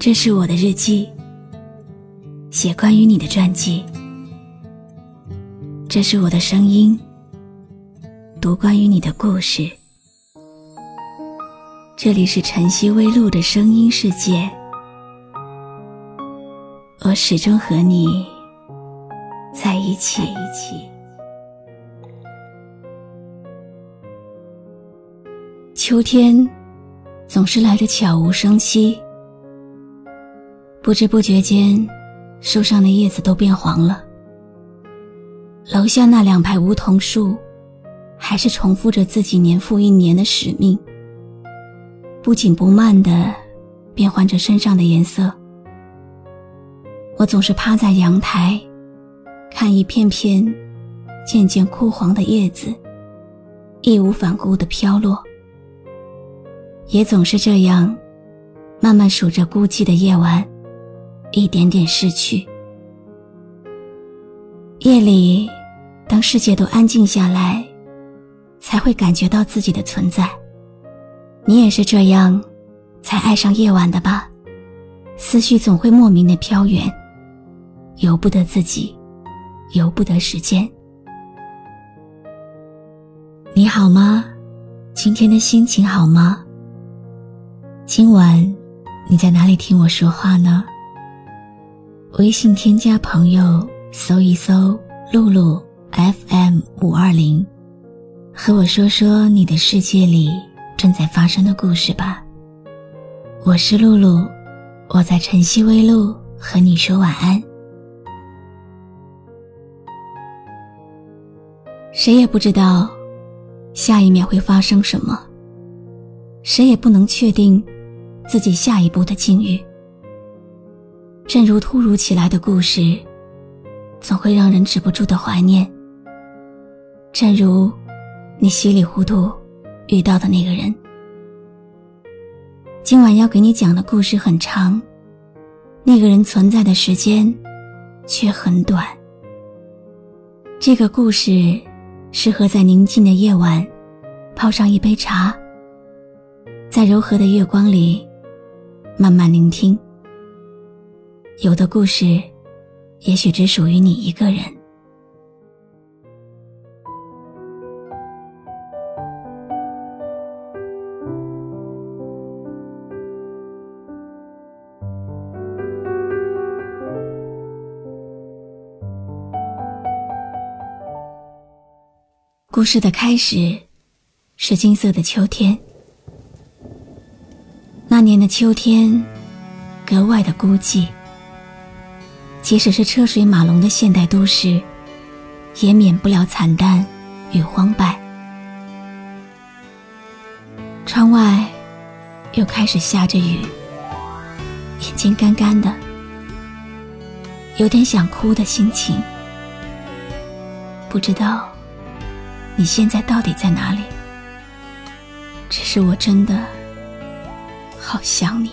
这是我的日记，写关于你的传记。这是我的声音，读关于你的故事。这里是晨曦微露的声音世界，我始终和你在一起。秋天总是来得悄无声息。不知不觉间，树上的叶子都变黄了。楼下那两排梧桐树，还是重复着自己年复一年的使命，不紧不慢的变换着身上的颜色。我总是趴在阳台，看一片片渐渐枯黄的叶子，义无反顾的飘落。也总是这样，慢慢数着孤寂的夜晚。一点点逝去。夜里，当世界都安静下来，才会感觉到自己的存在。你也是这样，才爱上夜晚的吧？思绪总会莫名的飘远，由不得自己，由不得时间。你好吗？今天的心情好吗？今晚你在哪里听我说话呢？微信添加朋友，搜一搜“露露 FM 五二零”，和我说说你的世界里正在发生的故事吧。我是露露，我在晨曦微露和你说晚安。谁也不知道下一秒会发生什么，谁也不能确定自己下一步的境遇。正如突如其来的故事，总会让人止不住的怀念。正如你稀里糊涂遇到的那个人。今晚要给你讲的故事很长，那个人存在的时间却很短。这个故事适合在宁静的夜晚，泡上一杯茶，在柔和的月光里慢慢聆听。有的故事，也许只属于你一个人。故事的开始，是金色的秋天。那年的秋天，格外的孤寂。即使是车水马龙的现代都市，也免不了惨淡与荒败。窗外又开始下着雨，眼睛干干的，有点想哭的心情。不知道你现在到底在哪里？只是我真的好想你。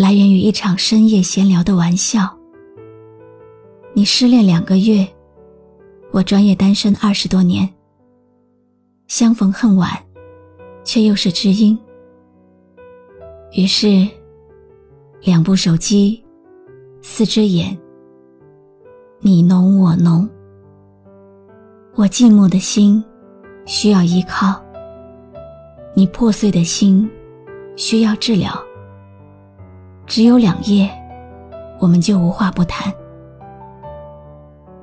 来源于一场深夜闲聊的玩笑。你失恋两个月，我专业单身二十多年。相逢恨晚，却又是知音。于是，两部手机，四只眼，你浓我浓。我寂寞的心需要依靠，你破碎的心需要治疗。只有两夜，我们就无话不谈，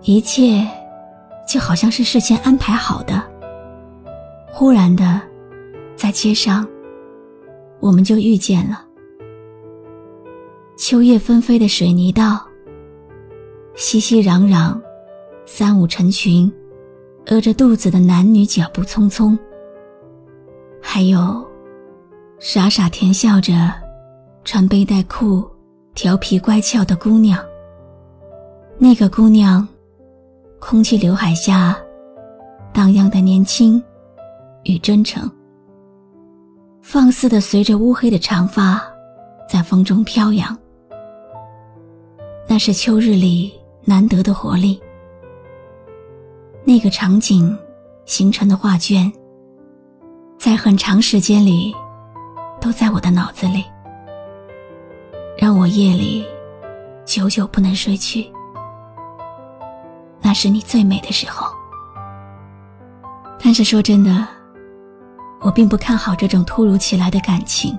一切就好像是事先安排好的。忽然的，在街上，我们就遇见了。秋叶纷飞的水泥道，熙熙攘攘，三五成群，饿着肚子的男女脚步匆匆，还有傻傻甜笑着。穿背带裤、调皮乖巧的姑娘。那个姑娘，空气刘海下，荡漾的年轻与真诚，放肆的随着乌黑的长发，在风中飘扬。那是秋日里难得的活力。那个场景形成的画卷，在很长时间里，都在我的脑子里。让我夜里久久不能睡去，那是你最美的时候。但是说真的，我并不看好这种突如其来的感情。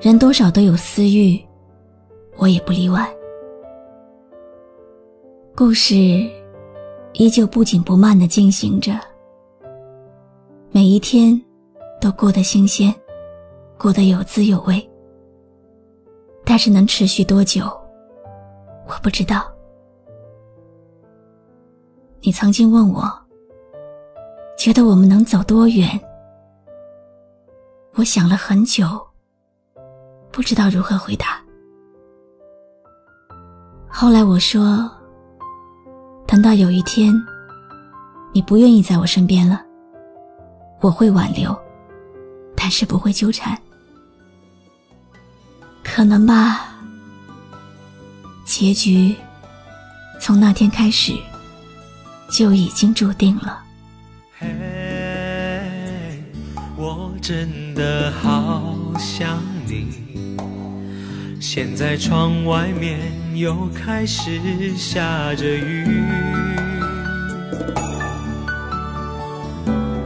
人多少都有私欲，我也不例外。故事依旧不紧不慢的进行着，每一天都过得新鲜，过得有滋有味。但是能持续多久，我不知道。你曾经问我，觉得我们能走多远？我想了很久，不知道如何回答。后来我说，等到有一天，你不愿意在我身边了，我会挽留，但是不会纠缠。可能吧。结局从那天开始就已经注定了。嘿，我真的好想你。现在窗外面又开始下着雨，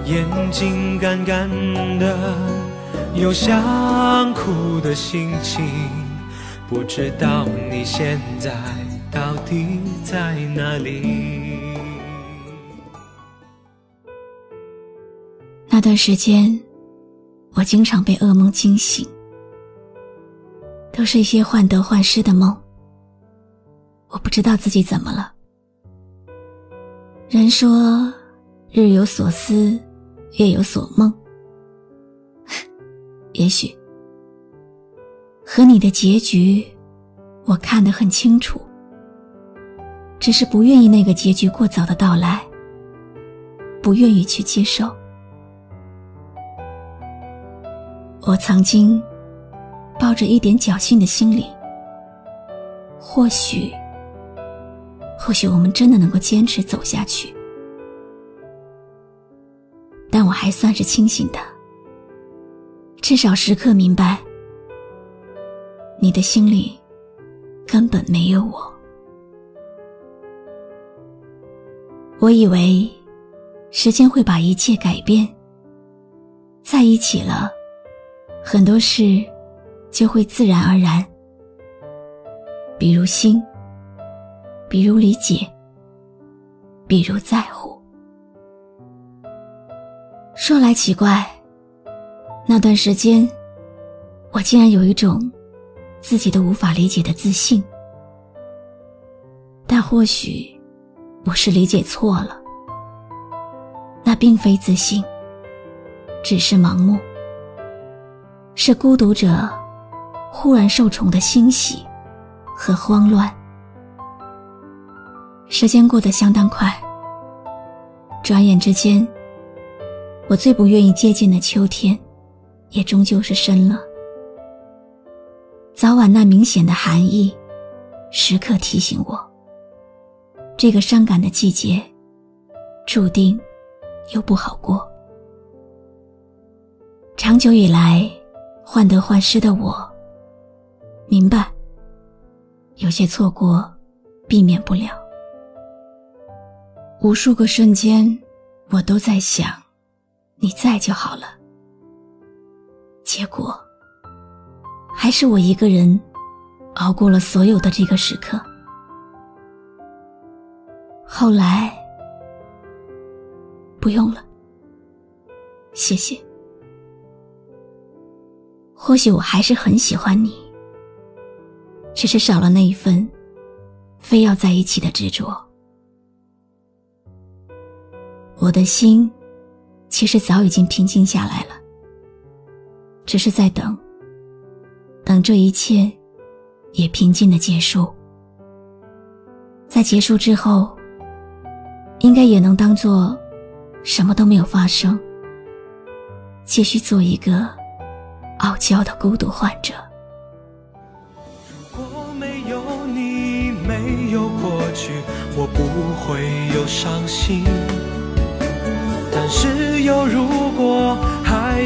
眼睛干干的。有想哭的心情，不知道你现在到底在哪里。那段时间，我经常被噩梦惊醒，都是一些患得患失的梦。我不知道自己怎么了。人说，日有所思，夜有所梦。也许，和你的结局，我看得很清楚。只是不愿意那个结局过早的到来，不愿意去接受。我曾经抱着一点侥幸的心理，或许，或许我们真的能够坚持走下去。但我还算是清醒的。至少时刻明白，你的心里根本没有我。我以为时间会把一切改变，在一起了，很多事就会自然而然，比如心，比如理解，比如在乎。说来奇怪。那段时间，我竟然有一种自己都无法理解的自信。但或许我是理解错了，那并非自信，只是盲目，是孤独者忽然受宠的欣喜和慌乱。时间过得相当快，转眼之间，我最不愿意接近的秋天。也终究是深了。早晚那明显的寒意，时刻提醒我，这个伤感的季节，注定又不好过。长久以来患得患失的我，明白，有些错过，避免不了。无数个瞬间，我都在想，你在就好了。结果还是我一个人熬过了所有的这个时刻。后来，不用了，谢谢。或许我还是很喜欢你，只是少了那一份非要在一起的执着。我的心其实早已经平静下来了，只是在等，等这一切也平静的结束。在结束之后，应该也能当做什么都没有发生，继续做一个。傲娇的孤独患者。如果没有你，没有过去，我不会有伤心。但是有如，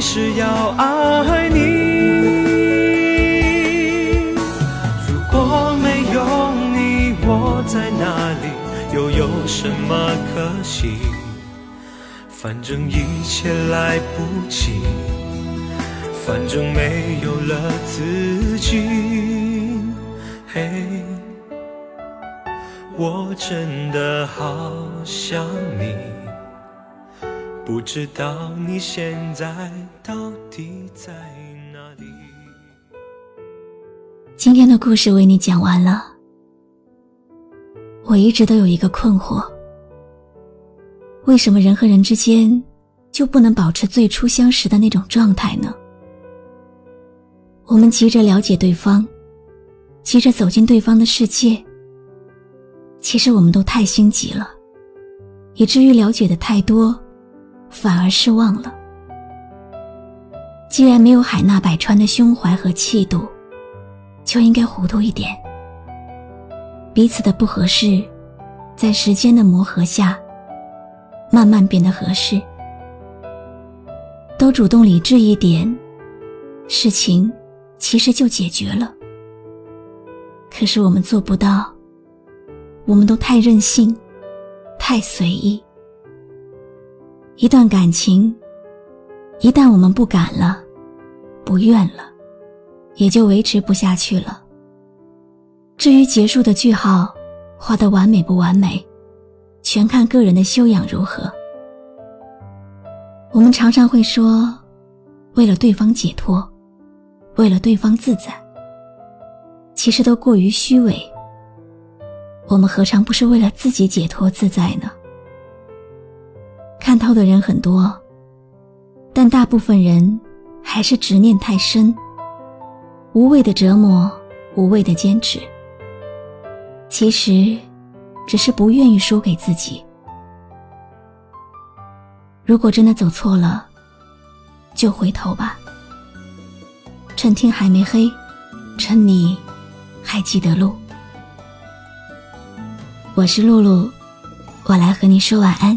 是要爱你。如果没有你，我在哪里，又有什么可惜？反正一切来不及。反正没有了自己，嘿，我真的好想你，不知道你现在到底在哪里。今天的故事为你讲完了，我一直都有一个困惑：为什么人和人之间就不能保持最初相识的那种状态呢？我们急着了解对方，急着走进对方的世界。其实我们都太心急了，以至于了解的太多，反而失望了。既然没有海纳百川的胸怀和气度，就应该糊涂一点。彼此的不合适，在时间的磨合下，慢慢变得合适。都主动理智一点，事情。其实就解决了。可是我们做不到，我们都太任性，太随意。一段感情，一旦我们不敢了，不愿了，也就维持不下去了。至于结束的句号画的完美不完美，全看个人的修养如何。我们常常会说，为了对方解脱。为了对方自在，其实都过于虚伪。我们何尝不是为了自己解脱自在呢？看透的人很多，但大部分人还是执念太深，无谓的折磨，无谓的坚持。其实，只是不愿意输给自己。如果真的走错了，就回头吧。趁天还没黑，趁你还记得路。我是露露，我来和你说晚安。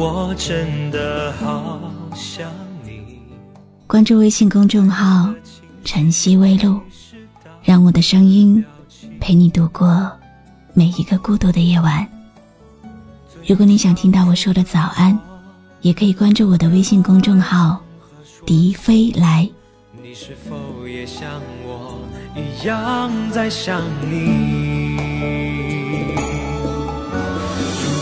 我真的好想你。关注微信公众号“晨曦微露”，让我的声音陪你度过每一个孤独的夜晚。如果你想听到我说的早安。也可以关注我的微信公众号迪飞来你是否也像我一样在想你